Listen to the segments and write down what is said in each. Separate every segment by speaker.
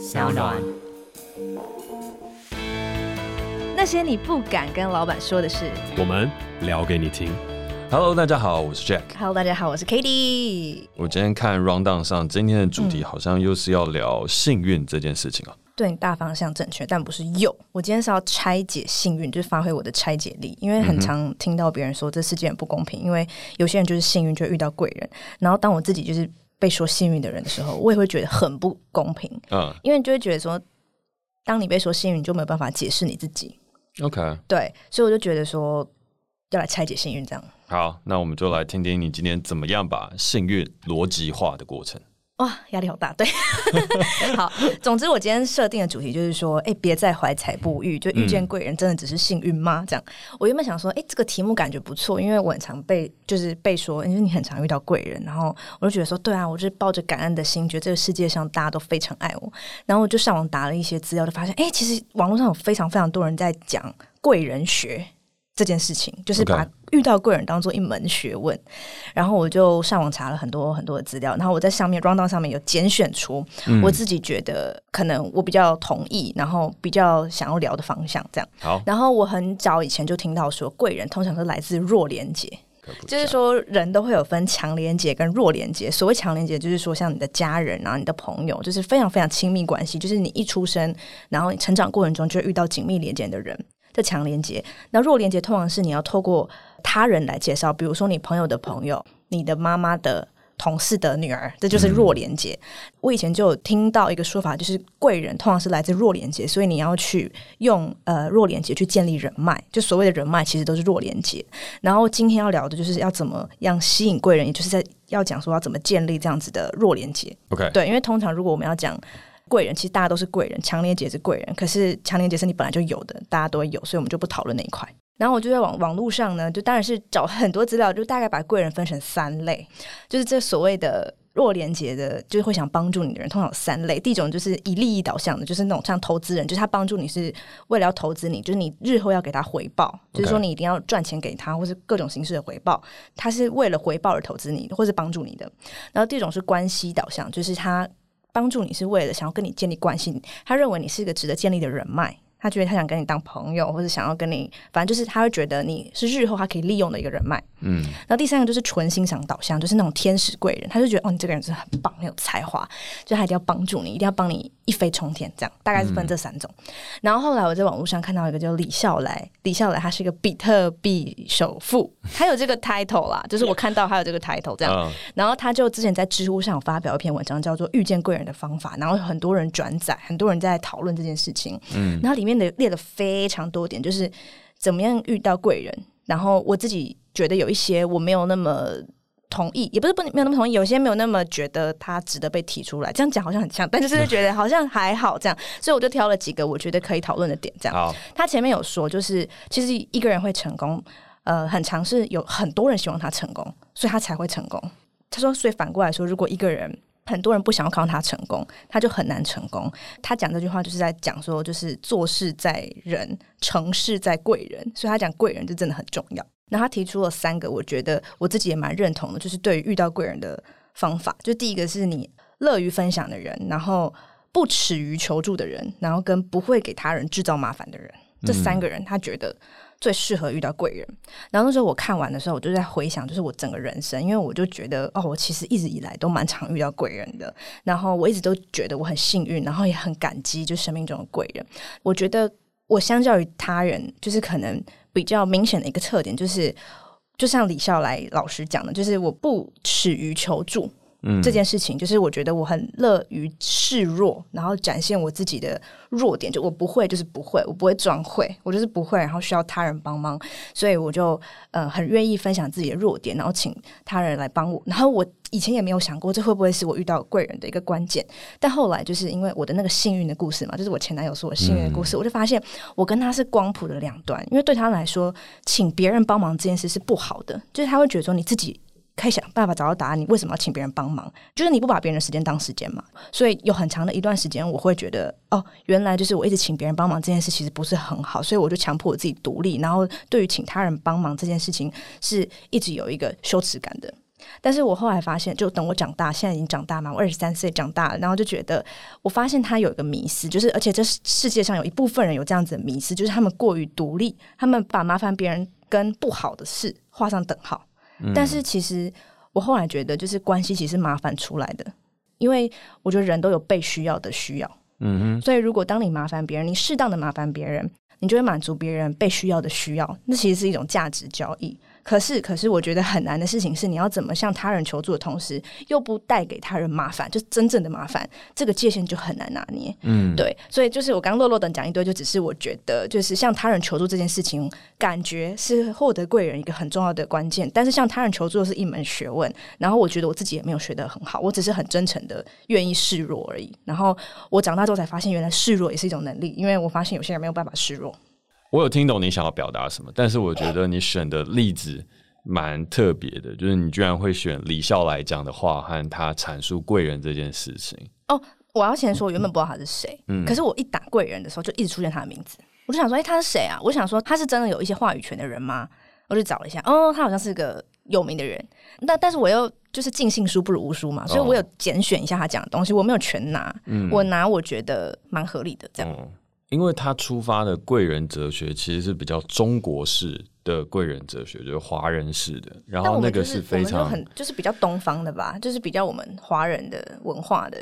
Speaker 1: 小暖。那些你不敢跟老板说的事，
Speaker 2: 我们聊给你听。Hello，大家好，我是 Jack。
Speaker 1: Hello，大家好，我是 Cady。
Speaker 2: 我今天看 Round Down 上今天的主题好像又是要聊幸运这件事情啊。
Speaker 1: 对，大方向正确，但不是有。我今天是要拆解幸运，就是发挥我的拆解力。因为很常听到别人说这世界很不公平，因为有些人就是幸运就遇到贵人，然后当我自己就是被说幸运的人的时候，我也会觉得很不公平。嗯，因为你就会觉得说，当你被说幸运，你就没有办法解释你自己。
Speaker 2: OK，
Speaker 1: 对，所以我就觉得说要来拆解幸运这样。
Speaker 2: 好，那我们就来听听你今天怎么样把幸运逻辑化的过程。
Speaker 1: 哇，压力好大。对，好，总之我今天设定的主题就是说，哎，别再怀才不遇，就遇见贵人真的只是幸运吗？这样，我原本想说，哎，这个题目感觉不错，因为我很常被就是被说，因为你很常遇到贵人，然后我就觉得说，对啊，我就是抱着感恩的心，觉得这个世界上大家都非常爱我，然后我就上网打了一些资料，就发现，哎，其实网络上有非常非常多人在讲贵人学。这件事情就是把遇到贵人当做一门学问然后我就上网查了很多很多的资料，然后我在上面 rundown 上面有拣选出我自己觉得可能我比较同意，然后比较想要聊的方向，这样。好，然后我很早以前就听到说，贵人通常是来自弱连接，就是说人都会有分强连结跟弱连结。所谓强连结，就是说像你的家人啊、你的朋友，就是非常非常亲密关系，就是你一出生，然后你成长过程中就会遇到紧密连接的人。这强连接，那弱连接通常是你要透过他人来介绍，比如说你朋友的朋友、你的妈妈的同事的女儿，这就是弱连接。嗯、我以前就有听到一个说法，就是贵人通常是来自弱连接，所以你要去用呃弱连接去建立人脉，就所谓的人脉其实都是弱连接。然后今天要聊的就是要怎么样吸引贵人，也就是在要讲说要怎么建立这样子的弱连接。
Speaker 2: OK，
Speaker 1: 对，因为通常如果我们要讲。贵人其实大家都是贵人，强连接是贵人，可是强连接是你本来就有的，大家都会有，所以我们就不讨论那一块。然后我就在网网络上呢，就当然是找很多资料，就大概把贵人分成三类，就是这所谓的弱连接的，就是会想帮助你的人，通常有三类。第一种就是以利益导向的，就是那种像投资人，就是他帮助你是为了要投资你，就是你日后要给他回报，就是说你一定要赚钱给他，或是各种形式的回报，他是为了回报而投资你，或是帮助你的。然后第二种是关系导向，就是他。帮助你是为了想要跟你建立关系，他认为你是一个值得建立的人脉。他觉得他想跟你当朋友，或者想要跟你，反正就是他会觉得你是日后他可以利用的一个人脉。嗯，然后第三个就是纯欣赏导向，就是那种天使贵人，他就觉得哦，你这个人真的很棒，很有才华，就他一定要帮助你，一定要帮你一飞冲天，这样大概是分这三种。嗯、然后后来我在网络上看到一个叫李笑来，李笑来他是一个比特币首富，他有这个 title 啦，就是我看到他有这个 title 这样。嗯、然后他就之前在知乎上发表一篇文章，叫做《遇见贵人的方法》，然后很多人转载，很多人在讨论这件事情。嗯，然后里面。的列了非常多点，就是怎么样遇到贵人。然后我自己觉得有一些我没有那么同意，也不是不没有那么同意，有些没有那么觉得他值得被提出来。这样讲好像很像，但就是觉得好像还好这样。所以我就挑了几个我觉得可以讨论的点。这样，他前面有说，就是其实一个人会成功，呃，很尝试有很多人希望他成功，所以他才会成功。他说，所以反过来说，如果一个人。很多人不想要看到他成功，他就很难成功。他讲这句话就是在讲说，就是做事在人，成事在贵人。所以他讲贵人就真的很重要。那他提出了三个，我觉得我自己也蛮认同的，就是对于遇到贵人的方法。就第一个是你乐于分享的人，然后不耻于求助的人，然后跟不会给他人制造麻烦的人，这三个人他觉得。最适合遇到贵人，然后那时候我看完的时候，我就在回想，就是我整个人生，因为我就觉得，哦，我其实一直以来都蛮常遇到贵人的，然后我一直都觉得我很幸运，然后也很感激，就生命中的贵人。我觉得我相较于他人，就是可能比较明显的一个特点，就是就像李笑来老师讲的，就是我不耻于求助。嗯，这件事情就是我觉得我很乐于示弱，然后展现我自己的弱点。就我不会，就是不会，我不会装会，我就是不会，然后需要他人帮忙，所以我就呃很愿意分享自己的弱点，然后请他人来帮我。然后我以前也没有想过这会不会是我遇到贵人的一个关键，但后来就是因为我的那个幸运的故事嘛，就是我前男友说我幸运的故事，嗯、我就发现我跟他是光谱的两端，因为对他来说，请别人帮忙这件事是不好的，就是他会觉得说你自己。可以想办法找到答案。你为什么要请别人帮忙？就是你不把别人的时间当时间嘛。所以有很长的一段时间，我会觉得哦，原来就是我一直请别人帮忙这件事其实不是很好。所以我就强迫我自己独立。然后对于请他人帮忙这件事情，是一直有一个羞耻感的。但是我后来发现，就等我长大，现在已经长大嘛，我二十三岁长大了，然后就觉得，我发现他有一个迷思，就是而且这世界上有一部分人有这样子的迷思，就是他们过于独立，他们把麻烦别人跟不好的事画上等号。嗯、但是其实我后来觉得，就是关系其实麻烦出来的，因为我觉得人都有被需要的需要。嗯哼，所以如果当你麻烦别人，你适当的麻烦别人，你就会满足别人被需要的需要，那其实是一种价值交易。可是，可是，我觉得很难的事情是，你要怎么向他人求助的同时，又不带给他人麻烦，就真正的麻烦，这个界限就很难拿捏。嗯，对，所以就是我刚落落等讲一堆，就只是我觉得，就是向他人求助这件事情，感觉是获得贵人一个很重要的关键。但是向他人求助是一门学问，然后我觉得我自己也没有学得很好，我只是很真诚的愿意示弱而已。然后我长大之后才发现，原来示弱也是一种能力，因为我发现有些人没有办法示弱。
Speaker 2: 我有听懂你想要表达什么，但是我觉得你选的例子蛮特别的，就是你居然会选李笑来讲的话和他阐述贵人这件事情。
Speaker 1: 哦，我要先说，我原本不知道他是谁，嗯，可是我一打贵人的时候，就一直出现他的名字，我就想说，哎，他是谁啊？我想说，他是真的有一些话语权的人吗？我就找了一下，哦，他好像是个有名的人，那但是我又就是尽信书不如无书嘛，所以我有拣选一下他讲的东西，我没有全拿，嗯，我拿我觉得蛮合理的这样。嗯
Speaker 2: 因为他出发的贵人哲学其实是比较中国式的贵人哲学，就是华人式的。然后那个是非常
Speaker 1: 很就是比较东方的吧，就是比较我们华人的文化的。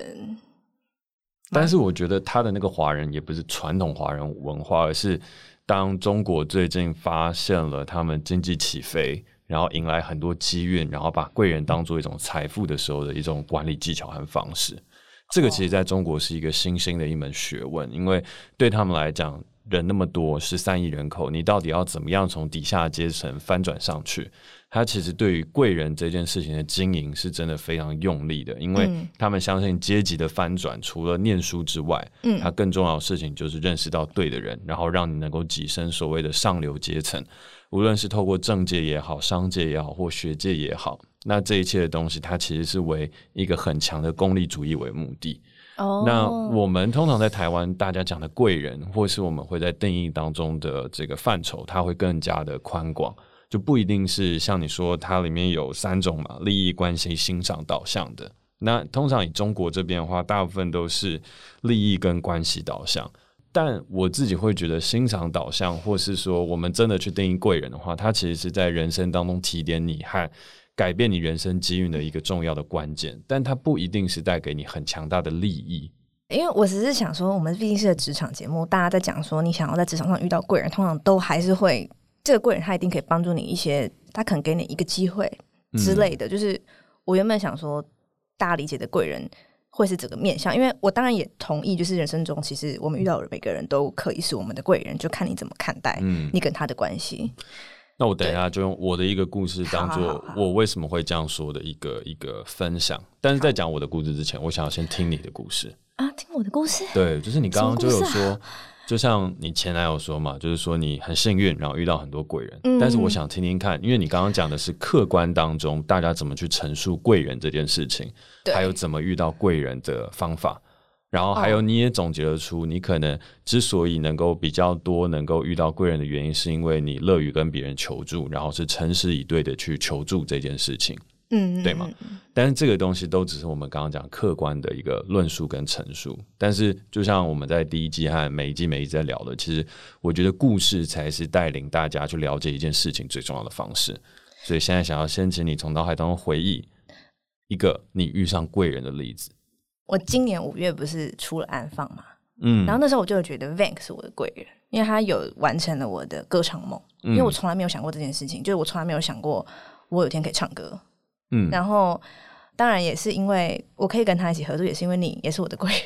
Speaker 2: 但是我觉得他的那个华人也不是传统华人文化，而是当中国最近发现了他们经济起飞，然后迎来很多机运，然后把贵人当做一种财富的时候的一种管理技巧和方式。这个其实在中国是一个新兴的一门学问，因为对他们来讲，人那么多，十三亿人口，你到底要怎么样从底下阶层翻转上去？他其实对于贵人这件事情的经营是真的非常用力的，因为他们相信阶级的翻转，除了念书之外，嗯，他更重要的事情就是认识到对的人，然后让你能够跻身所谓的上流阶层，无论是透过政界也好、商界也好或学界也好。那这一切的东西，它其实是为一个很强的功利主义为目的。哦，那我们通常在台湾，大家讲的贵人，或是我们会在定义当中的这个范畴，它会更加的宽广，就不一定是像你说，它里面有三种嘛，利益关系、欣赏导向的。那通常以中国这边的话，大部分都是利益跟关系导向。但我自己会觉得，欣赏导向，或是说我们真的去定义贵人的话，它其实是在人生当中提点你和。改变你人生机运的一个重要的关键，但它不一定是带给你很强大的利益。
Speaker 1: 因为我只是想说，我们毕竟是个职场节目，大家在讲说，你想要在职场上遇到贵人，通常都还是会这个贵人，他一定可以帮助你一些，他可能给你一个机会之类的。嗯、就是我原本想说，大家理解的贵人会是整个面向，因为我当然也同意，就是人生中其实我们遇到的每个人都可以是我们的贵人，就看你怎么看待你跟他的关系。嗯
Speaker 2: 那我等一下就用我的一个故事当做我为什么会这样说的一个一个分享。但是在讲我的故事之前，我想要先听你的故事
Speaker 1: 啊，听我的故事。
Speaker 2: 对，就是你刚刚就有说，就像你前男友说嘛，就是说你很幸运，然后遇到很多贵人。但是我想听听看，因为你刚刚讲的是客观当中大家怎么去陈述贵人这件事情，还有怎么遇到贵人的方法。然后还有，你也总结得出，你可能之所以能够比较多能够遇到贵人的原因，是因为你乐于跟别人求助，然后是诚实以对的去求助这件事情，嗯，对吗？但是这个东西都只是我们刚刚讲客观的一个论述跟陈述。但是就像我们在第一季和每一季每一季在聊的，其实我觉得故事才是带领大家去了解一件事情最重要的方式。所以现在想要先请你从脑海当中回忆一个你遇上贵人的例子。
Speaker 1: 我今年五月不是出了安放嘛，嗯，然后那时候我就觉得 Vank 是我的贵人，因为他有完成了我的歌唱梦，嗯，因为我从来没有想过这件事情，就是我从来没有想过我有一天可以唱歌，嗯，然后当然也是因为我可以跟他一起合作，也是因为你也是我的贵人，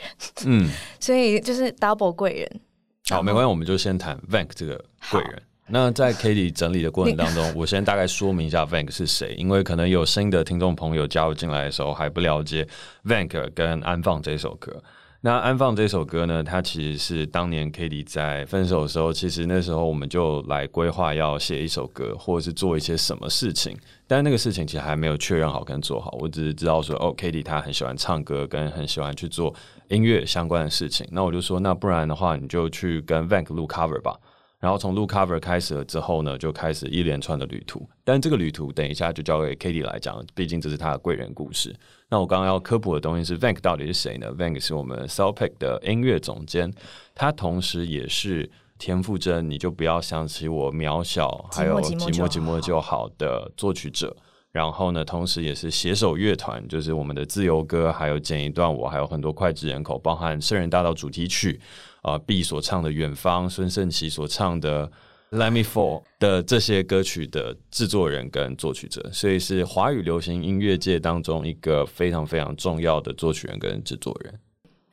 Speaker 1: 嗯，所以就是 double 贵人。
Speaker 2: 好，没关系，我们就先谈 Vank 这个贵人。那在 Kady 整理的过程当中，我先大概说明一下 Vank 是谁，因为可能有新的听众朋友加入进来的时候还不了解 Vank 跟安放这首歌。那安放这首歌呢，它其实是当年 Kady 在分手的时候，其实那时候我们就来规划要写一首歌，或者是做一些什么事情，但那个事情其实还没有确认好跟做好。我只是知道说，哦，Kady 她很喜欢唱歌，跟很喜欢去做音乐相关的事情。那我就说，那不然的话，你就去跟 Vank 录 cover 吧。然后从录 cover 开始了之后呢，就开始一连串的旅途。但这个旅途等一下就交给 Katie 来讲，毕竟这是他的贵人故事。那我刚刚要科普的东西是 Vank 到底是谁呢？Vank 是我们 Soulpack 的音乐总监，他同时也是田馥甄，你就不要想起我渺小，还有寂寞寂寞就好的作曲者。然后呢，同时也是携手乐团，就是我们的自由歌，还有剪一段我，还有很多脍炙人口，包含圣人大道主题曲。啊，B 所唱的《远方》，孙盛奇所唱的《Let Me Fall》的这些歌曲的制作人跟作曲者，所以是华语流行音乐界当中一个非常非常重要的作曲人跟制作人。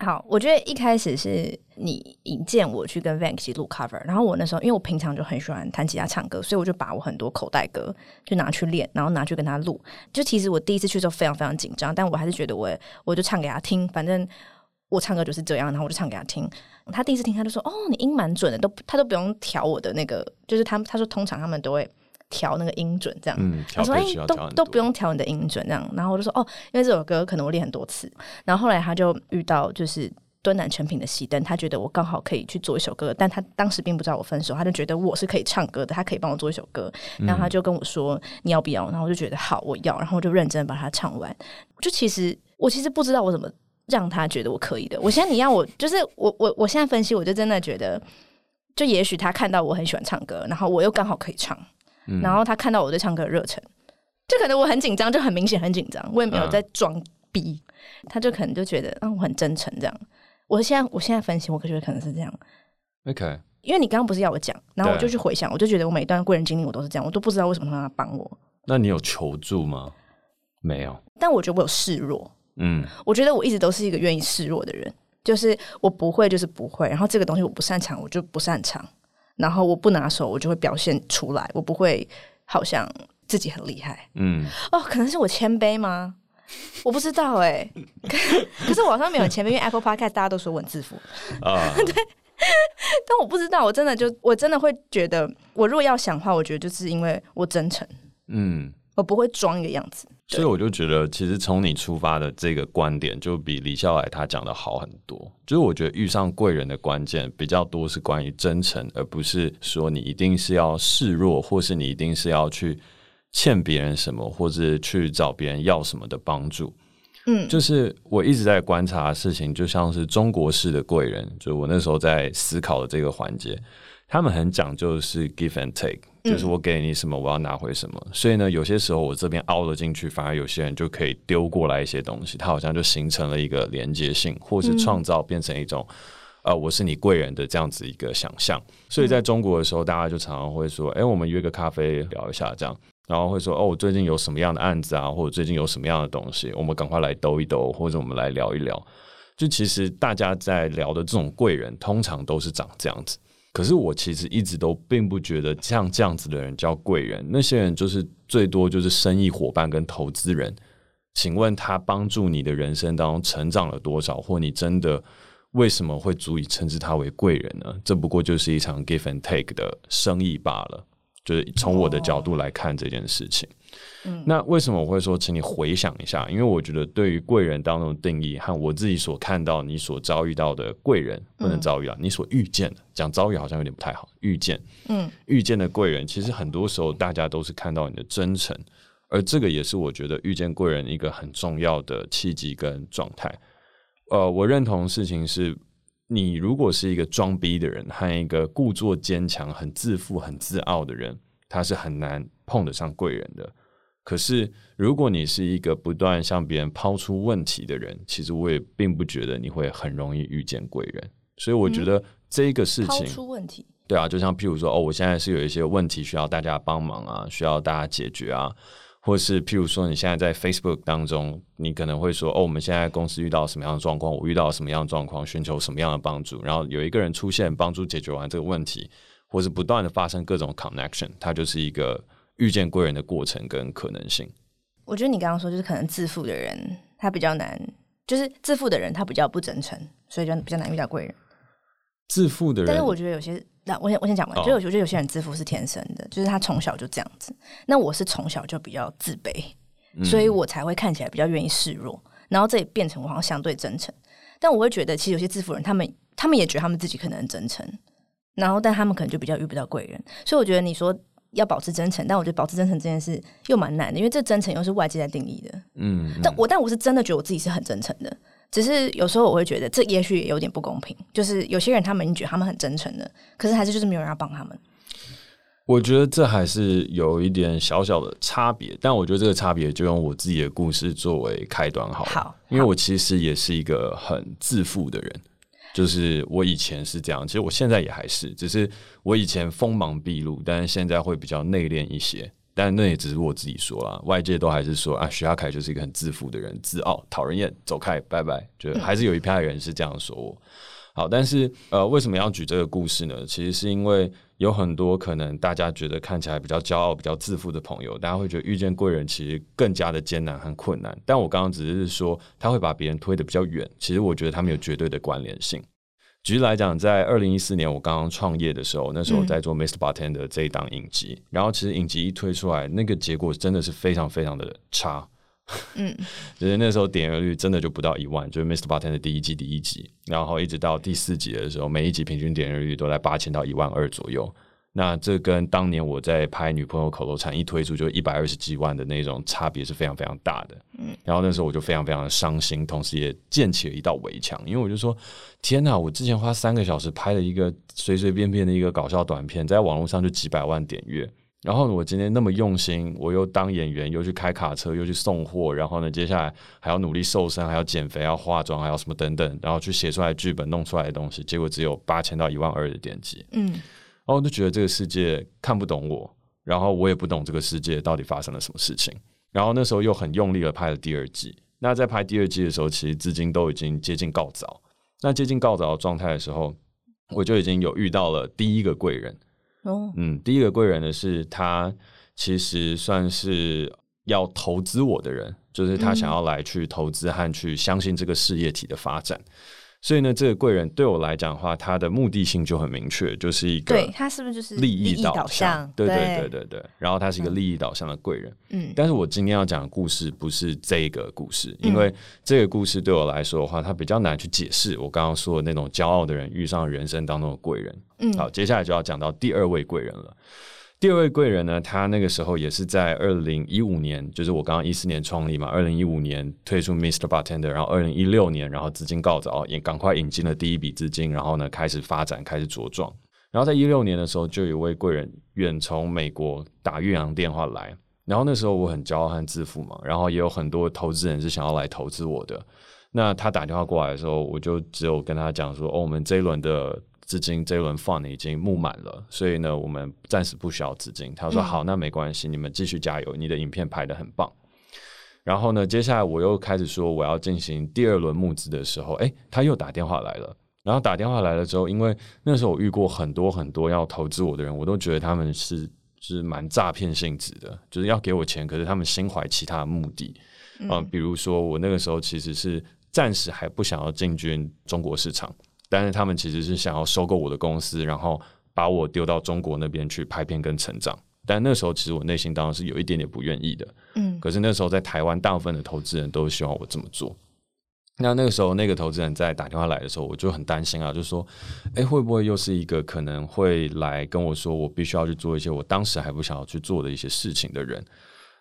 Speaker 1: 好，我觉得一开始是你引荐我去跟 Vank 一起录 cover，然后我那时候因为我平常就很喜欢弹吉他唱歌，所以我就把我很多口袋歌就拿去练，然后拿去跟他录。就其实我第一次去的时候非常非常紧张，但我还是觉得我我就唱给他听，反正。我唱歌就是这样，然后我就唱给他听。他第一次听，他就说：“哦，你音蛮准的，都他都不用调我的那个，就是他他说通常他们都会调那个音准这样。
Speaker 2: 嗯，
Speaker 1: 他说：哎、欸，都都不用调你的音准这样。然后我就说：哦，因为这首歌可能我练很多次。然后后来他就遇到就是敦南成品的熄灯，他觉得我刚好可以去做一首歌，但他当时并不知道我分手，他就觉得我是可以唱歌的，他可以帮我做一首歌。然后他就跟我说：你要不要？然后我就觉得好，我要。然后我就认真把它唱完。就其实我其实不知道我怎么。让他觉得我可以的。我现在你要我，就是我我我现在分析，我就真的觉得，就也许他看到我很喜欢唱歌，然后我又刚好可以唱，嗯、然后他看到我对唱歌的热忱，就可能我很紧张，就很明显很紧张，我也没有在装逼，嗯、他就可能就觉得嗯我很真诚这样。我现在我现在分析，我觉得可能是这样。
Speaker 2: OK，
Speaker 1: 因为你刚刚不是要我讲，然后我就去回想，我就觉得我每一段贵人经历我都是这样，我都不知道为什么他要帮我。
Speaker 2: 那你有求助吗？没有，
Speaker 1: 但我觉得我有示弱。
Speaker 2: 嗯，
Speaker 1: 我觉得我一直都是一个愿意示弱的人，就是我不会就是不会，然后这个东西我不擅长，我就不擅长，然后我不拿手，我就会表现出来，我不会好像自己很厉害。
Speaker 2: 嗯，
Speaker 1: 哦，可能是我谦卑吗？我不知道哎、欸，可是我好像没有谦卑，因为 Apple Podcast 大家都说我很自负。
Speaker 2: 啊，
Speaker 1: 对，但我不知道，我真的就我真的会觉得，我如果要想的话，我觉得就是因为我真诚，
Speaker 2: 嗯，
Speaker 1: 我不会装一个样子。
Speaker 2: 所以我就觉得，其实从你出发的这个观点，就比李笑来他讲的好很多。就是我觉得遇上贵人的关键比较多是关于真诚，而不是说你一定是要示弱，或是你一定是要去欠别人什么，或是去找别人要什么的帮助。
Speaker 1: 嗯，
Speaker 2: 就是我一直在观察的事情，就像是中国式的贵人，就我那时候在思考的这个环节。他们很讲究是 give and take，就是我给你什么，我要拿回什么。嗯、所以呢，有些时候我这边凹了进去，反而有些人就可以丢过来一些东西，它好像就形成了一个连接性，或是创造变成一种，嗯、呃，我是你贵人的这样子一个想象。所以在中国的时候，大家就常常会说，哎、欸，我们约个咖啡聊一下这样，然后会说，哦，我最近有什么样的案子啊，或者最近有什么样的东西，我们赶快来兜一兜，或者我们来聊一聊。就其实大家在聊的这种贵人，通常都是长这样子。可是我其实一直都并不觉得像这样子的人叫贵人，那些人就是最多就是生意伙伴跟投资人。请问他帮助你的人生当中成长了多少，或你真的为什么会足以称之他为贵人呢？这不过就是一场 give and take 的生意罢了。就是从我的角度来看这件事情。嗯，那为什么我会说，请你回想一下？因为我觉得对于贵人当中的定义和我自己所看到、你所遭遇到的贵人，不能遭遇啊，你所遇见的，讲遭遇好像有点不太好。遇见，嗯，遇见的贵人，其实很多时候大家都是看到你的真诚，而这个也是我觉得遇见贵人一个很重要的契机跟状态。呃，我认同的事情是，你如果是一个装逼的人和一个故作坚强、很自负、很自傲的人，他是很难碰得上贵人的。可是，如果你是一个不断向别人抛出问题的人，其实我也并不觉得你会很容易遇见贵人。所以，我觉得这个事情，抛
Speaker 1: 出问题，
Speaker 2: 对啊，就像譬如说，哦，我现在是有一些问题需要大家帮忙啊，需要大家解决啊，或是譬如说，你现在在 Facebook 当中，你可能会说，哦，我们现在公司遇到什么样的状况，我遇到什么样的状况，寻求什么样的帮助，然后有一个人出现，帮助解决完这个问题，或是不断的发生各种 connection，它就是一个。遇见贵人的过程跟可能性，
Speaker 1: 我觉得你刚刚说就是可能自负的人他比较难，就是自负的人他比较不真诚，所以就比较难遇到贵人。
Speaker 2: 自负的人，
Speaker 1: 但是我觉得有些，那我先我先讲完，就、哦、我觉得有些人自负是天生的，就是他从小就这样子。那我是从小就比较自卑，所以我才会看起来比较愿意示弱，然后这也变成我好像相对真诚。但我会觉得，其实有些自负人，他们他们也觉得他们自己可能很真诚。然后但他们可能就比较遇不到贵人，所以我觉得你说要保持真诚，但我觉得保持真诚这件事又蛮难的，因为这真诚又是外界在定义的。
Speaker 2: 嗯，嗯，
Speaker 1: 但我但我是真的觉得我自己是很真诚的，只是有时候我会觉得这也许也有点不公平，就是有些人他们觉得他们很真诚的，可是还是就是没有人要帮他们。
Speaker 2: 我觉得这还是有一点小小的差别，但我觉得这个差别就用我自己的故事作为开端好了。
Speaker 1: 好，
Speaker 2: 因为我其实也是一个很自负的人，就是我以前是这样，其实我现在也还是，只是我以前锋芒毕露，但是现在会比较内敛一些。但那也只是我自己说啦，外界都还是说啊，徐阿凯就是一个很自负的人，自傲、讨人厌，走开，拜拜。就还是有一派人是这样说我。好，但是呃，为什么要举这个故事呢？其实是因为有很多可能大家觉得看起来比较骄傲、比较自负的朋友，大家会觉得遇见贵人其实更加的艰难和困难。但我刚刚只是说他会把别人推得比较远，其实我觉得他们有绝对的关联性。举例来讲，在二零一四年我刚刚创业的时候，那时候我在做 Mr. Bartender 这一档影集，然后其实影集一推出来，那个结果真的是非常非常的差。
Speaker 1: 嗯，
Speaker 2: 就是那时候点阅率真的就不到一万，就是 Mr. Bartender 的第一季第一集，然后一直到第四集的时候，每一集平均点阅率都在八千到一万二左右。那这跟当年我在拍《女朋友口头禅》一推出就一百二十几万的那种差别是非常非常大的。嗯，然后那时候我就非常非常的伤心，同时也建起了一道围墙，因为我就说：天哪，我之前花三个小时拍了一个随随便便的一个搞笑短片，在网络上就几百万点阅。然后我今天那么用心，我又当演员，又去开卡车，又去送货，然后呢，接下来还要努力瘦身，还要减肥，要化妆，还要什么等等，然后去写出来剧本，弄出来的东西，结果只有八千到一万二的点击。嗯，然后我就觉得这个世界看不懂我，然后我也不懂这个世界到底发生了什么事情。然后那时候又很用力的拍了第二季。那在拍第二季的时候，其实资金都已经接近告早。那接近告早的状态的时候，我就已经有遇到了第一个贵人。哦，嗯，第一个贵人呢是他，其实算是要投资我的人，就是他想要来去投资和去相信这个事业体的发展。所以呢，这个贵人对我来讲的话，他的目的性就很明确，就是一个对他是不是就是利益导向？对对对对对。然后他是一个利益导向的贵人。嗯。但是我今天要讲的故事不是这个故事，因为这个故事对我来说的话，它比较难去解释。我刚刚说的那种骄傲的人遇上人生当中的贵人。嗯。好，接下来就要讲到第二位贵人了。第二位贵人呢，他那个时候也是在二零一五年，就是我刚刚一四年创立嘛，二零一五年推出 Mr. Bartender，然后二零一六年，然后资金告罄，也赶快引进了第一笔资金，然后呢开始发展，开始茁壮。然后在一六年的时候，就有一位贵人远从美国打越洋电话来，然后那时候我很骄傲和自负嘛，然后也有很多投资人是想要来投资我的。那他打电话过来的时候，我就只有跟他讲说，哦，我们这一轮的。资金这一轮 fund 已经募满了，所以呢，我们暂时不需要资金。他说：“好，那没关系，你们继续加油，你的影片拍得很棒。”然后呢，接下来我又开始说我要进行第二轮募资的时候，诶，他又打电话来了。然后打电话来了之后，因为那时候我遇过很多很多要投资我的人，我都觉得他们是是蛮诈骗性质的，就是要给我钱，可是他们心怀其他的目的。嗯、呃，比如说我那个时候其实是暂时还不想要进军中国市场。但是他们其实是想要收购我的公司，然后把我丢到中国那边去拍片跟成长。但那时候其实我内心当然是有一点点不愿意的，嗯。可是那时候在台湾，大部分的投资人都希望我这么做。那那个时候那个投资人在打电话来的时候，我就很担心啊，就说：“诶，会不会又是一个可能会来跟我说我必须要去做一些我当时还不想要去做的一些事情的人？”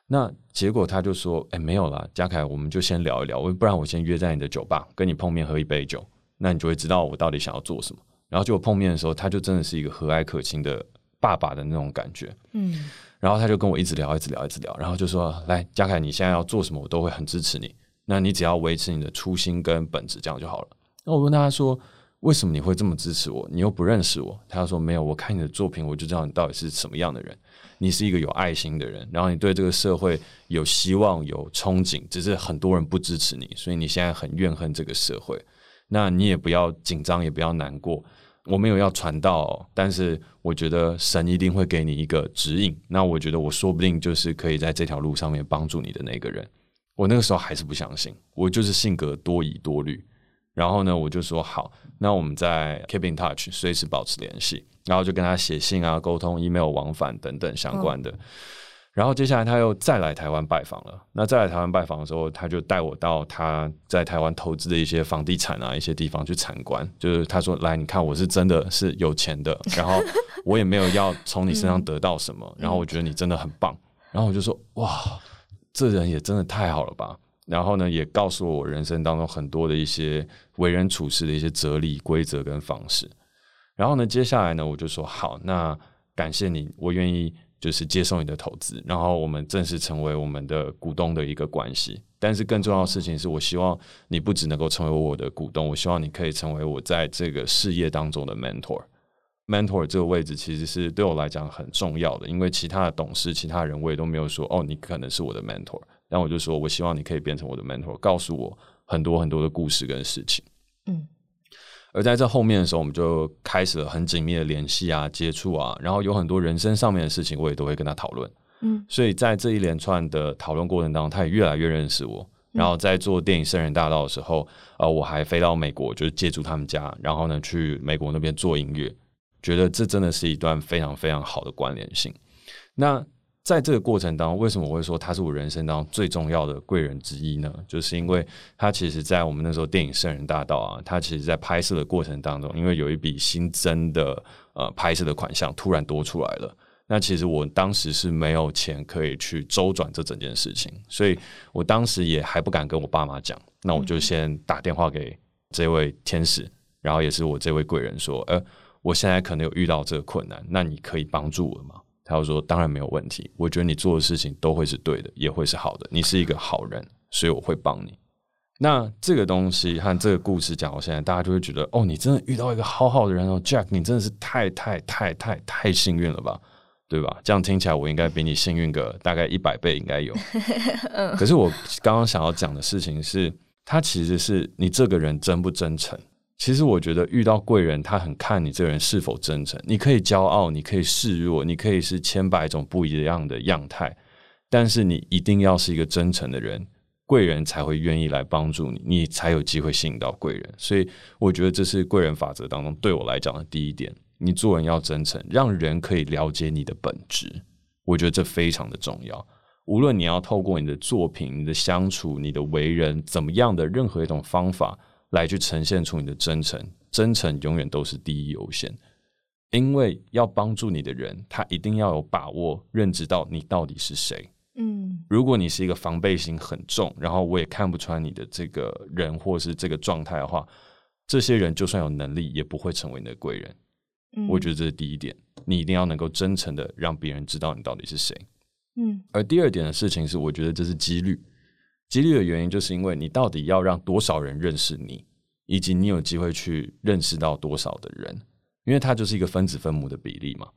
Speaker 2: 那结果他就说：“诶，没有啦，嘉凯，我们就先聊一聊，不然我先约在你的酒吧跟你碰面喝一杯酒。”那你就会知道我到底想要做什么。然后就碰面的时候，他就真的是一个和蔼可亲的爸爸的那种感觉。嗯，然后他就跟我一直聊，一直聊，一直聊，然后就说：“来，嘉凯，你现在要做什么，我都会很支持你。那你只要维持你的初心跟本质，这样就好了。”那我问他说：“为什么你会这么支持我？你又不认识我？”他说：“没有，我看你的作品，我就知道你到底是什么样的人。你是一个有爱心的人，然后你对这个社会有希望、有憧憬，只是很多人不支持你，所以你现在很怨恨这个社会。”那你也不要紧张，也不要难过。我没有要传道，但是我觉得神一定会给你一个指引。那我觉得我说不定就是可以在这条路上面帮助你的那个人。我那个时候还是不相信，我就是性格多疑多虑。然后呢，我就说好，那我们再 keep in touch，随时保持联系。然后就跟他写信啊，沟通、email 往返等等相关的。然后接下来他又再来台湾拜访了。那再来台湾拜访的时候，他就带我到他在台湾投资的一些房地产啊一些地方去参观。就是他说：“来，你看我是真的是有钱的，然后我也没有要从你身上得到什么。嗯、然后我觉得你真的很棒。然后我就说：哇，这人也真的太好了吧。然后呢，也告诉我人生当中很多的一些为人处事的一些哲理规则跟方式。然后呢，接下来呢，我就说好，那感谢你，我愿意。”就是接受你的投资，然后我们正式成为我们的股东的一个关系。但是更重要的事情是我希望你不只能够成为我的股东，我希望你可以成为我在这个事业当中的 mentor。mentor 这个位置其实是对我来讲很重要的，因为其他的董事、其他人我也都没有说哦，你可能是我的 mentor。但我就说我希望你可以变成我的 mentor，告诉我很多很多的故事跟事情。嗯。而在这后面的时候，我们就开始了很紧密的联系啊、接触啊，然后有很多人生上面的事情，我也都会跟他讨论。嗯，所以在这一连串的讨论过程当中，他也越来越认识我。然后在做电影《圣人大道》的时候，呃，我还飞到美国，就是借住他们家，然后呢去美国那边做音乐，觉得这真的是一段非常非常好的关联性。那在这个过程当中，为什么我会说他是我人生当中最重要的贵人之一呢？就是因为他其实，在我们那时候电影《圣人大道》啊，他其实在拍摄的过程当中，因为有一笔新增的呃拍摄的款项突然多出来了，那其实我当时是没有钱可以去周转这整件事情，所以我当时也还不敢跟我爸妈讲，那我就先打电话给这位天使，然后也是我这位贵人说，呃，我现在可能有遇到这个困难，那你可以帮助我吗？他就说：“当然没有问题，我觉得你做的事情都会是对的，也会是好的。你是一个好人，所以我会帮你。那这个东西和这个故事讲到现在，大家就会觉得：哦，你真的遇到一个好好的人哦，Jack，你真的是太太太太太幸运了吧，对吧？这样听起来，我应该比你幸运个大概一百倍，应该有。可是我刚刚想要讲的事情是，他其实是你这个人真不真诚。”其实我觉得遇到贵人，他很看你这个人是否真诚。你可以骄傲，你可以示弱，你可以是千百种不一样的样态，但是你一定要是一个真诚的人，贵人才会愿意来帮助你，你才有机会吸引到贵人。所以我觉得这是贵人法则当中对我来讲的第一点：你做人要真诚，让人可以了解你的本质。我觉得这非常的重要。无论你要透过你的作品、你的相处、你的为人怎么样的任何一种方法。来去呈现出你的真诚，真诚永远都是第一优先，因为要帮助你的人，他一定要有把握认知到你到底是谁。嗯，如果你是一个防备心很重，然后我也看不穿你的这个人或是这个状态的话，这些人就算有能力，也不会成为你的贵人。嗯，我觉得这是第一点，你一定要能够真诚的让别人知道你到底是谁。嗯，而第二点的事情是，我觉得这是几率。几率的原因，就是因为你到底要让多少人认识你，以及你有机会去认识到多少的人，因为它就是一个分子分母的比例嘛。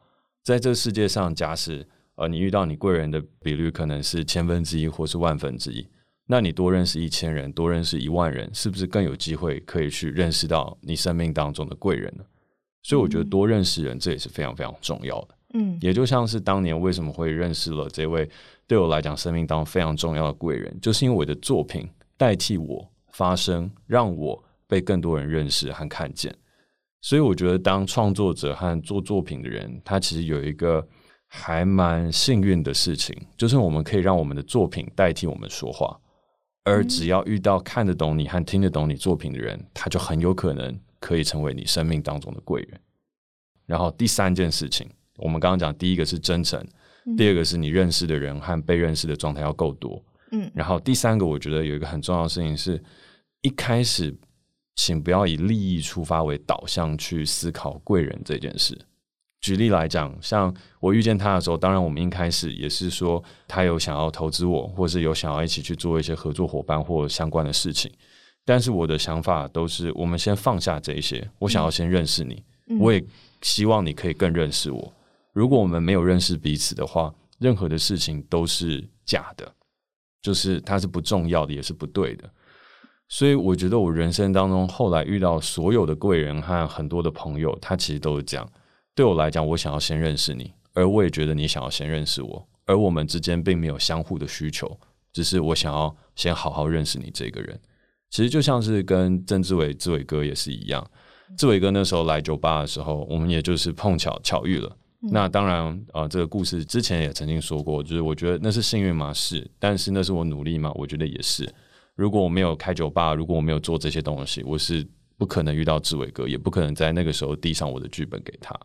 Speaker 2: 在这世界上，假使呃你遇到你贵人的比率可能是千分之一或是万分之一，那你多认识一千人，多认识一万人，是不是更有机会可以去认识到你生命当中的贵人呢？所以我觉得多认识人，这也是非常非常重要的。嗯，也就像是当年为什么会认识了这位。对我来讲，生命当中非常重要的贵人，就是因为我的作品代替我发声，让我被更多人认识和看见。所以，我觉得当创作者和做作品的人，他其实有一个还蛮幸运的事情，就是我们可以让我们的作品代替我们说话。而只要遇到看得懂你和听得懂你作品的人，他就很有可能可以成为你生命当中的贵人。然后，第三件事情，我们刚刚讲，第一个是真诚。第二个是你认识的人和被认识的状态要够多，嗯，然后第三个我觉得有一个很重要的事情是，一开始请不要以利益出发为导向去思考贵人这件事。举例来讲，像我遇见他的时候，当然我们一开始也是说他有想要投资我，或是有想要一起去做一些合作伙伴或相关的事情，但是我的想法都是我们先放下这一些，我想要先认识你，我也希望你可以更认识我。如果我们没有认识彼此的话，任何的事情都是假的，就是它是不重要的，也是不对的。所以我觉得我人生当中后来遇到所有的贵人和很多的朋友，他其实都是这样。对我来讲，我想要先认识你，而我也觉得你想要先认识我，而我们之间并没有相互的需求，只是我想要先好好认识你这个人。其实就像是跟曾志伟志伟哥也是一样，志伟哥那时候来酒吧的时候，我们也就是碰巧巧遇了。嗯、那当然，呃，这个故事之前也曾经说过，就是我觉得那是幸运吗？是，但是那是我努力吗？我觉得也是。如果我没有开酒吧，如果我没有做这些东西，我是不可能遇到志伟哥，也不可能在那个时候递上我的剧本给他。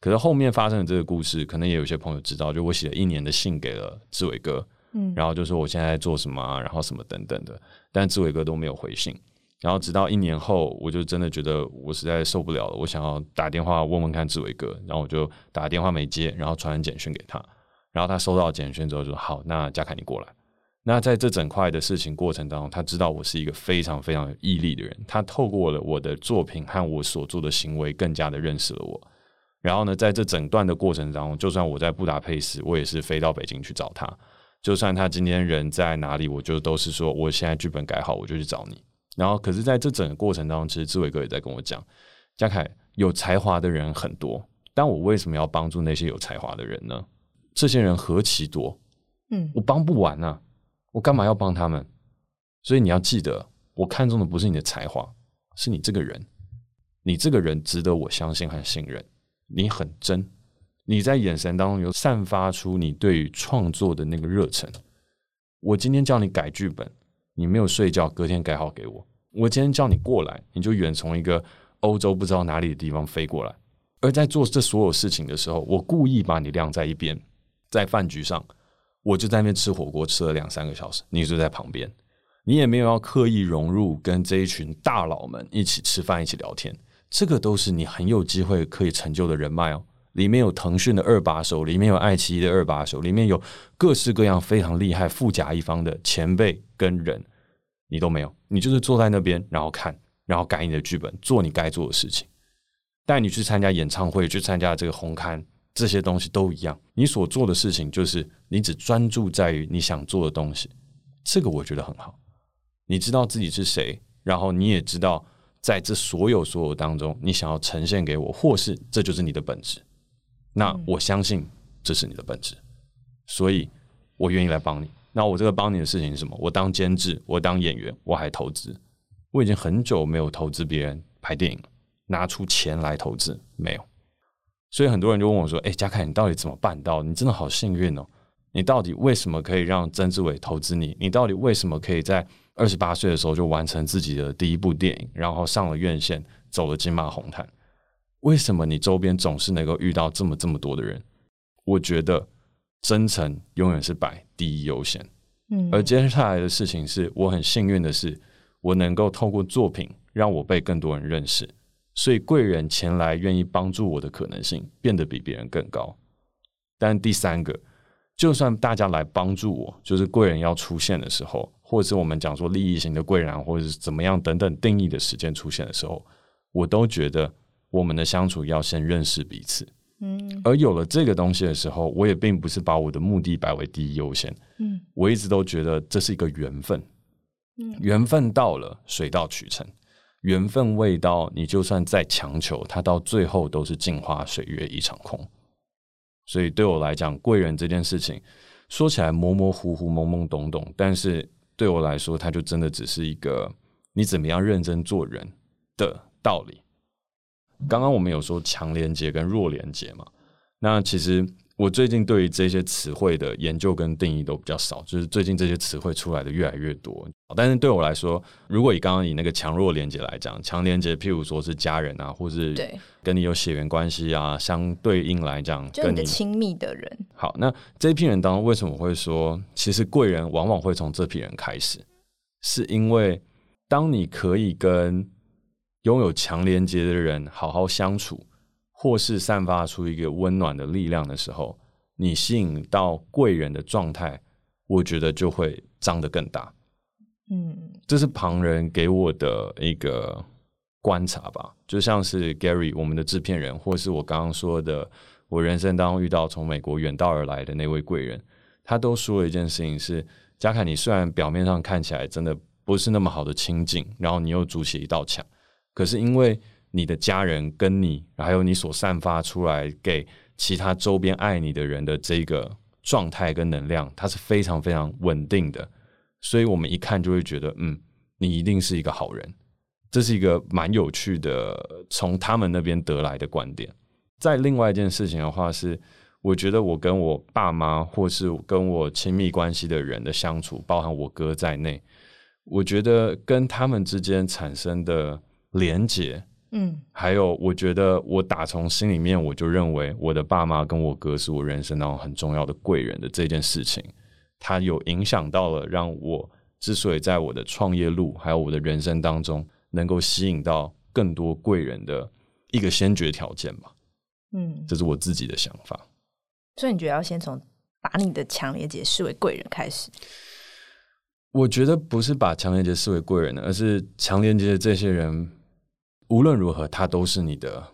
Speaker 2: 可是后面发生的这个故事，可能也有些朋友知道，就我写了一年的信给了志伟哥，嗯，然后就说我现在在做什么啊，然后什么等等的，但志伟哥都没有回信。然后直到一年后，我就真的觉得我实在受不了了，我想要打电话问问看志伟哥，然后我就打电话没接，然后传简讯给他，然后他收到简讯之后就说好，那嘉凯你过来。那在这整块的事情过程当中，他知道我是一个非常非常有毅力的人。他透过了我的作品和我所做的行为，更加的认识了我。然后呢，在这整段的过程当中，就算我在布达佩斯，我也是飞到北京去找他。就算他今天人在哪里，我就都是说，我现在剧本改好，我就去找你。然后，可是在这整个过程当中，其实志伟哥也在跟我讲，嘉凯有才华的人很多，但我为什么要帮助那些有才华的人呢？这些人何其多，嗯，我帮不完啊。我干嘛要帮他们？所以你要记得，我看中的不是你的才华，是你这个人。你这个人值得我相信和信任。你很真，你在眼神当中有散发出你对于创作的那个热忱。我今天叫你改剧本，你没有睡觉，隔天改好给我。我今天叫你过来，你就远从一个欧洲不知道哪里的地方飞过来。而在做这所有事情的时候，我故意把你晾在一边，在饭局上。我就在那边吃火锅，吃了两三个小时，你就在旁边，你也没有要刻意融入，跟这一群大佬们一起吃饭、一起聊天，这个都是你很有机会可以成就的人脉哦。里面有腾讯的二把手，里面有爱奇艺的二把手，里面有各式各样非常厉害、富甲一方的前辈跟人，你都没有，你就是坐在那边，然后看，然后改你的剧本，做你该做的事情，带你去参加演唱会，去参加这个红刊。这些东西都一样，你所做的事情就是你只专注在于你想做的东西，这个我觉得很好。你知道自己是谁，然后你也知道在这所有所有当中，你想要呈现给我，或是这就是你的本质。那我相信这是你的本质，所以我愿意来帮你。那我这个帮你的事情是什么？我当监制，我当演员，我还投资。我已经很久没有投资别人拍电影了，拿出钱来投资，没有。所以很多人就问我说：“哎，嘉凯，你到底怎么办到？你真的好幸运哦！你到底为什么可以让曾志伟投资你？你到底为什么可以在二十八岁的时候就完成自己的第一部电影，然后上了院线，走了金马红毯？为什么你周边总是能够遇到这么这么多的人？我觉得真诚永远是摆第一优先。嗯，而接下来的事情是我很幸运的是，我能够透过作品让我被更多人认识。”所以贵人前来愿意帮助我的可能性变得比别人更高。但第三个，就算大家来帮助我，就是贵人要出现的时候，或者是我们讲说利益型的贵人，或者是怎么样等等定义的时间出现的时候，我都觉得我们的相处要先认识彼此。嗯，而有了这个东西的时候，我也并不是把我的目的摆为第一优先。嗯，我一直都觉得这是一个缘分。嗯，缘分到了，水到渠成。缘分未到，你就算再强求，它到最后都是镜花水月一场空。所以对我来讲，贵人这件事情说起来模模糊糊、懵懵懂懂，但是对我来说，它就真的只是一个你怎么样认真做人的道理。刚刚我们有说强连结跟弱连结嘛，那其实。我最近对于这些词汇的研究跟定义都比较少，就是最近这些词汇出来的越来越多。但是对我来说，如果以刚刚以那个强弱连结来讲，强连结譬如说是家人啊，或是跟你有血缘关系啊，相对应来讲，
Speaker 1: 就你的亲密的人。
Speaker 2: 好，那这批人当中为什么会说，其实贵人往往会从这批人开始，是因为当你可以跟拥有强连接的人好好相处。或是散发出一个温暖的力量的时候，你吸引到贵人的状态，我觉得就会张得更大。嗯，这是旁人给我的一个观察吧。就像是 Gary，我们的制片人，或是我刚刚说的，我人生当中遇到从美国远道而来的那位贵人，他都说了一件事情是：嘉凯，你虽然表面上看起来真的不是那么好的亲近，然后你又筑起一道墙，可是因为你的家人跟你，还有你所散发出来给其他周边爱你的人的这个状态跟能量，它是非常非常稳定的，所以我们一看就会觉得，嗯，你一定是一个好人。这是一个蛮有趣的，从他们那边得来的观点。在另外一件事情的话是，我觉得我跟我爸妈或是跟我亲密关系的人的相处，包含我哥在内，我觉得跟他们之间产生的连结，嗯，还有我觉得我打从心里面我就认为我的爸妈跟我哥是我人生当中很重要的贵人的这件事情，它有影响到了让我之所以在我的创业路还有我的人生当中能够吸引到更多贵人的一个先决条件吧。嗯，这是我自己的想法。
Speaker 1: 所以你觉得要先从把你的强连结视为贵人开始？
Speaker 2: 我觉得不是把强连接视为贵人的，而是强连接的这些人，无论如何他都是你的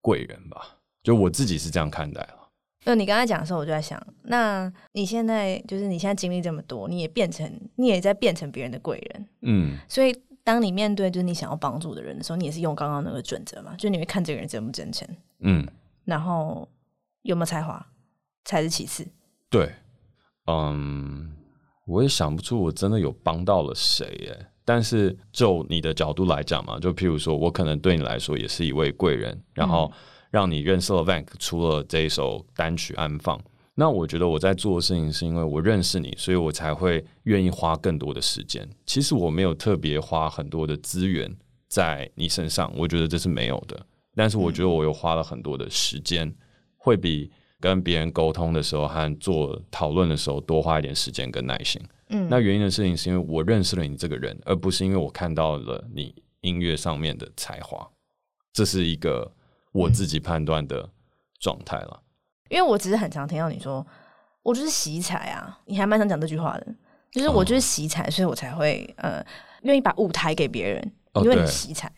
Speaker 2: 贵人吧？就我自己是这样看待了。
Speaker 1: 那你刚才讲的时候，我就在想，那你现在就是你现在经历这么多，你也变成你也在变成别人的贵人，嗯。所以当你面对就是你想要帮助的人的时候，你也是用刚刚那个准则嘛？就你会看这个人真不真诚，嗯。然后有没有才华才是其次。
Speaker 2: 对，嗯，我也想不出我真的有帮到了谁耶。但是就你的角度来讲嘛，就譬如说我可能对你来说也是一位贵人，然后让你认识了 Vank，出了这一首单曲《安放》。那我觉得我在做的事情是因为我认识你，所以我才会愿意花更多的时间。其实我没有特别花很多的资源在你身上，我觉得这是没有的。但是我觉得我又花了很多的时间，会比跟别人沟通的时候和做讨论的时候多花一点时间跟耐心。嗯，那原因的事情是因为我认识了你这个人，而不是因为我看到了你音乐上面的才华。这是一个我自己判断的状态了。
Speaker 1: 因为我只是很常听到你说，我就是喜才啊，你还蛮常讲这句话的，就是我就是喜才，所以我才会呃愿意把舞台给别人，因为你喜才。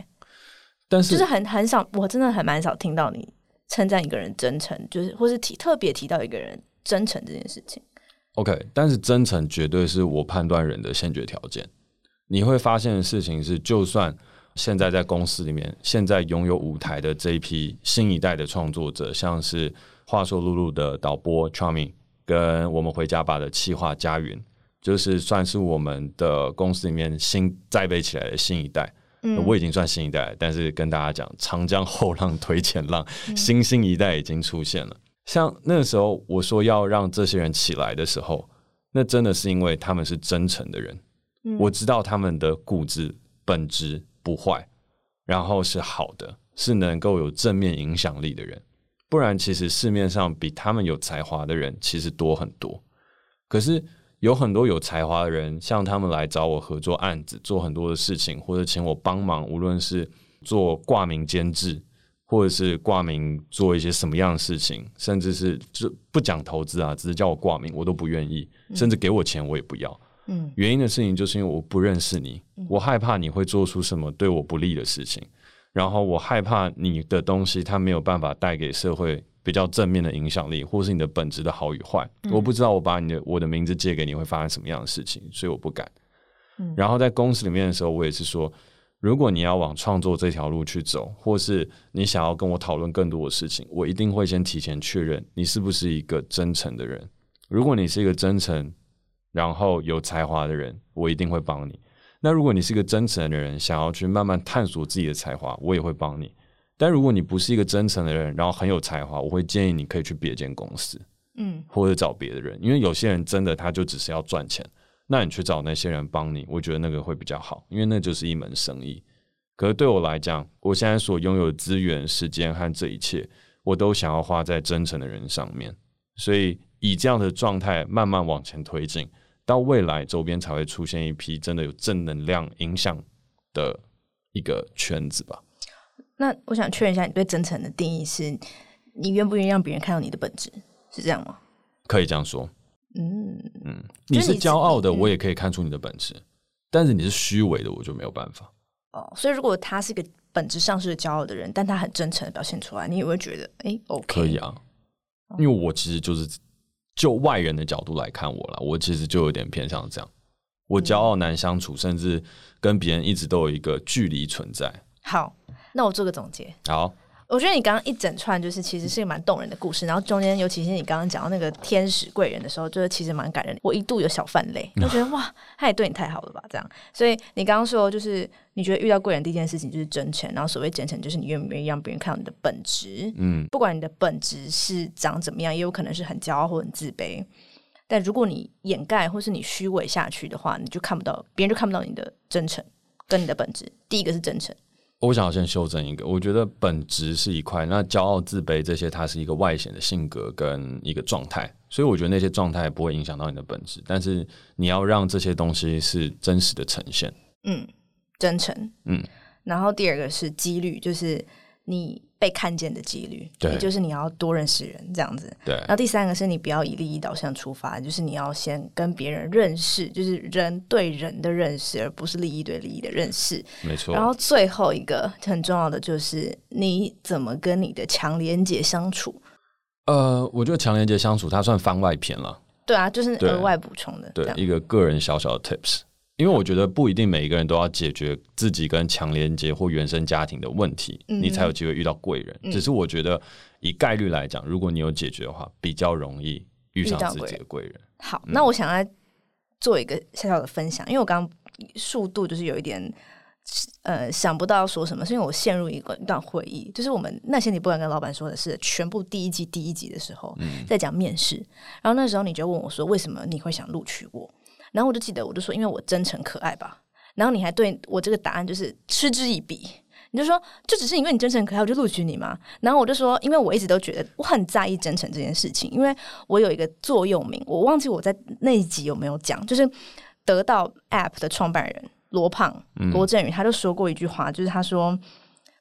Speaker 2: 但是，
Speaker 1: 就是很很少，我真的很蛮少听到你称赞一个人真诚，就是或是提特别提到一个人真诚这件事情。
Speaker 2: OK，但是真诚绝对是我判断人的先决条件。你会发现的事情是，就算现在在公司里面，现在拥有舞台的这一批新一代的创作者，像是话说露露的导播 Charming，跟我们回家吧的企划佳云，就是算是我们的公司里面新栽培起来的新一代。嗯，我已经算新一代，但是跟大家讲，长江后浪推前浪，新兴一代已经出现了。像那个时候我说要让这些人起来的时候，那真的是因为他们是真诚的人。我知道他们的骨子本质不坏，然后是好的，是能够有正面影响力的人。不然，其实市面上比他们有才华的人其实多很多。可是。有很多有才华的人，像他们来找我合作案子，做很多的事情，或者请我帮忙，无论是做挂名监制，或者是挂名做一些什么样的事情，甚至是就不讲投资啊，只是叫我挂名，我都不愿意，甚至给我钱我也不要。嗯，原因的事情就是因为我不认识你，我害怕你会做出什么对我不利的事情，然后我害怕你的东西它没有办法带给社会。比较正面的影响力，或是你的本质的好与坏，嗯，我不知道我把你的我的名字借给你会发生什么样的事情，所以我不敢。嗯，然后在公司里面的时候，我也是说，如果你要往创作这条路去走，或是你想要跟我讨论更多的事情，我一定会先提前确认你是不是一个真诚的人。如果你是一个真诚，然后有才华的人，我一定会帮你。那如果你是一个真诚的人，想要去慢慢探索自己的才华，我也会帮你。但如果你不是一个真诚的人，然后很有才华，我会建议你可以去别间公司，嗯，或者找别的人，因为有些人真的他就只是要赚钱，那你去找那些人帮你，我觉得那个会比较好，因为那就是一门生意。可是对我来讲，我现在所拥有的资源、时间和这一切，我都想要花在真诚的人上面，所以以这样的状态慢慢往前推进，到未来周边才会出现一批真的有正能量影响的一个圈子吧。
Speaker 1: 那我想确认一下，你对真诚的定义是，你愿不愿意让别人看到你的本质，是这样吗？
Speaker 2: 可以这样说。嗯嗯，你是骄傲的，我也可以看出你的本质，嗯，但是你是虚伪的，我就没有办法。
Speaker 1: 哦，所以如果他是一个本质上是骄傲的人，但他很真诚的表现出来，你也会觉得，哎，欸，OK，
Speaker 2: 可以啊。因为我其实就是就外人的角度来看我了，我其实就有点偏向这样。我骄傲难相处，甚至跟别人一直都有一个距离存在。
Speaker 1: 好。那我做个总结。
Speaker 2: 好，
Speaker 1: 我觉得你刚刚一整串就是其实是一个蛮动人的故事，然后中间尤其是你刚刚讲到那个天使贵人的时候，就是其实蛮感人的。我一度有小泛泪，我觉得哇，他也对你太好了吧？这样，所以你刚刚说就是你觉得遇到贵人第一件事情就是真诚，然后所谓真诚就是你愿不愿意让别人看到你的本质。嗯，不管你的本质是长怎么样，也有可能是很骄傲或很自卑。但如果你掩盖或是你虚伪下去的话，你就看不到别人就看不到你的真诚跟你的本质。第一个是真诚。
Speaker 2: 我想要先修正一个，我觉得本质是一块，那骄傲、自卑这些，它是一个外显的性格跟一个状态，所以我觉得那些状态不会影响到你的本质，但是你要让这些东西是真实的呈现。
Speaker 1: 嗯，真诚。嗯，然后第二个是几率，就是你。被看见的几率，也就是你要多认识人这样子。
Speaker 2: 对。
Speaker 1: 然后第三个是你不要以利益导向出发，就是你要先跟别人认识，就是人对人的认识，而不是利益对利益的认识。
Speaker 2: 没错。
Speaker 1: 然后最后一个很重要的就是你怎么跟你的强连接相处。
Speaker 2: 呃，我觉得强连接相处它算番外篇了。
Speaker 1: 对啊，就是额外补充的。
Speaker 2: 对，一个个人小小的 tips。因为我觉得不一定每一个人都要解决自己跟强连接或原生家庭的问题，嗯、你才有机会遇到贵人。嗯、只是我觉得以概率来讲，如果你有解决的话，比较容易遇上自己的贵人。
Speaker 1: 好，嗯、那我想来做一个小小的分享，因为我刚刚速度就是有一点呃想不到要说什么，是因为我陷入一个一段回忆，就是我们那些你不敢跟老板说的是全部第一季第一集的时候，嗯、在讲面试，然后那时候你就问我说，为什么你会想录取我？然后我就记得，我就说，因为我真诚可爱吧。然后你还对我这个答案就是嗤之以鼻，你就说，就只是因为你真诚可爱，我就录取你嘛？然后我就说，因为我一直都觉得我很在意真诚这件事情，因为我有一个座右铭，我忘记我在那一集有没有讲，就是得到 App 的创办人罗胖罗振宇，他就说过一句话，就是他说，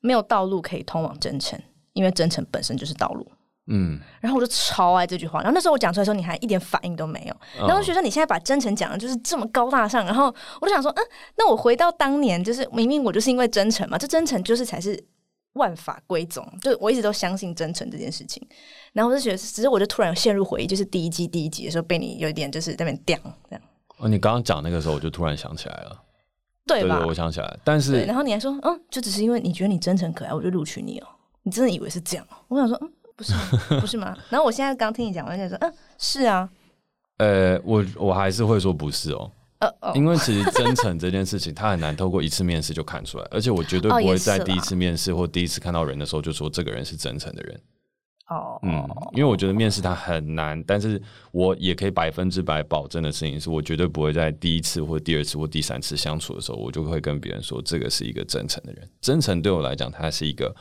Speaker 1: 没有道路可以通往真诚，因为真诚本身就是道路。嗯，然后我就超爱这句话。然后那时候我讲出来的时候，你还一点反应都没有。然后学生，你现在把真诚讲的就是这么高大上。然后我就想说，嗯，那我回到当年，就是明明我就是因为真诚嘛，这真诚就是才是万法归宗。就我一直都相信真诚这件事情。然后我就觉得，只是我就突然陷入回忆，就是第一季第一集的时候被你有一点就是在那边掉这样。
Speaker 2: 哦，你刚刚讲那个时候，我就突然想起来了，
Speaker 1: 对吧？
Speaker 2: 对，我想起来，但是
Speaker 1: 然后你还说，嗯，就只是因为你觉得你真诚可爱，我就录取你哦。你真的以为是这样？我想说，嗯。不是吗？不是吗？然后我现在刚听你讲完，就说嗯，是啊。
Speaker 2: 呃，我我还是会说不是哦。呃哦，因为其实真诚这件事情，他很难透过一次面试就看出来，而且我绝对不会在第一次面试或第一次看到人的时候就说这个人是真诚的人。哦，嗯，因为我觉得面试他很难，但是我也可以百分之百保证的事情是，我绝对不会在第一次或第二次或第三次相处的时候，我就会跟别人说这个是一个真诚的人。真诚对我来讲，它是一个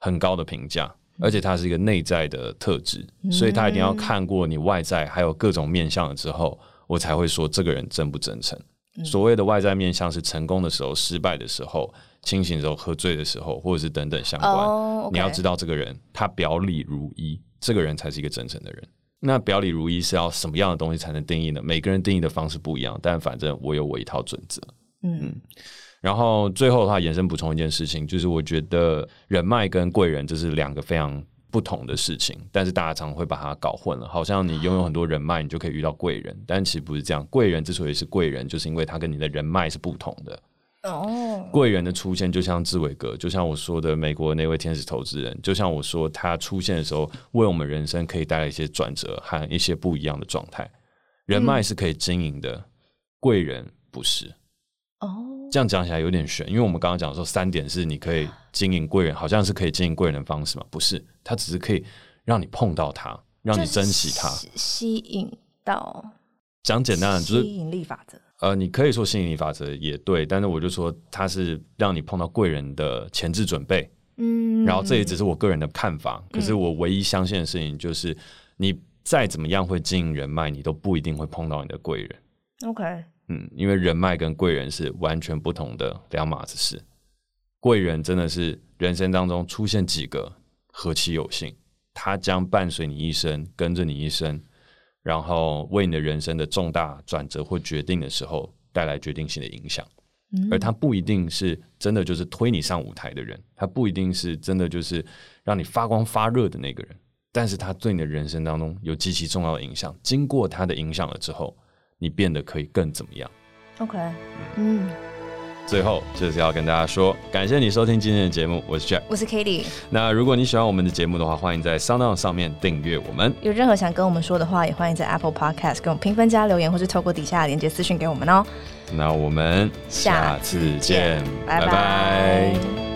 Speaker 2: 很高的评价。而且它是一个内在的特质，所以他一定要看过你外在还有各种面相了之后，我才会说这个人真不真诚。所谓的外在面相是成功的时候、失败的时候、清醒的时候、喝醉的时候，或者是等等相关。你要知道这个人他表里如一，这个人才是一个真诚的人。那表里如一是要什么样的东西才能定义呢？每个人定义的方式不一样，但反正我有我一套准则。嗯。然后最后的话，延伸补充一件事情，就是我觉得人脉跟贵人这是两个非常不同的事情，但是大家常常会把它搞混了，好像你拥有很多人脉，你就可以遇到贵人，但其实不是这样。贵人之所以是贵人，就是因为他跟你的人脉是不同的。哦，贵人的出现就像志伟哥，就像我说的美国那位天使投资人，就像我说他出现的时候，为我们人生可以带来一些转折和一些不一样的状态。人脉是可以经营的，贵人不是。哦。这样讲起来有点悬，因为我们刚刚讲说三点是你可以经营贵人，好像是可以经营贵人的方式嘛？不是，它只是可以让你碰到他，让你珍惜他，
Speaker 1: 吸引到。
Speaker 2: 讲简单的就是
Speaker 1: 吸引力法则。
Speaker 2: 呃，你可以说吸引力法则也对，但是我就说它是让你碰到贵人的前置准备。嗯，然后这也只是我个人的看法，可是我唯一相信的事情就是，你再怎么样会经营人脉，你都不一定会碰到你的贵人。
Speaker 1: OK。
Speaker 2: 嗯，因为人脉跟贵人是完全不同的两码子事。贵人真的是人生当中出现几个，何其有幸，他将伴随你一生，跟着你一生，然后为你的人生的重大转折或决定的时候带来决定性的影响。嗯，而他不一定是真的就是推你上舞台的人，他不一定是真的就是让你发光发热的那个人，但是他对你的人生当中有极其重要的影响。经过他的影响了之后。你变得可以更怎么样？OK，嗯，最后就是要跟大家说，感谢你收听今天的节目，我是 Jack，
Speaker 1: 我是 Katie。
Speaker 2: 那如果你喜欢我们的节目的话，欢迎在 SoundOn 上面订阅我们。
Speaker 1: 有任何想跟我们说的话，也欢迎在 Apple Podcast 给我们评分加留言，或是透过底下的链接私讯给我们哦。
Speaker 2: 那我们下次见，
Speaker 1: 拜拜。拜拜。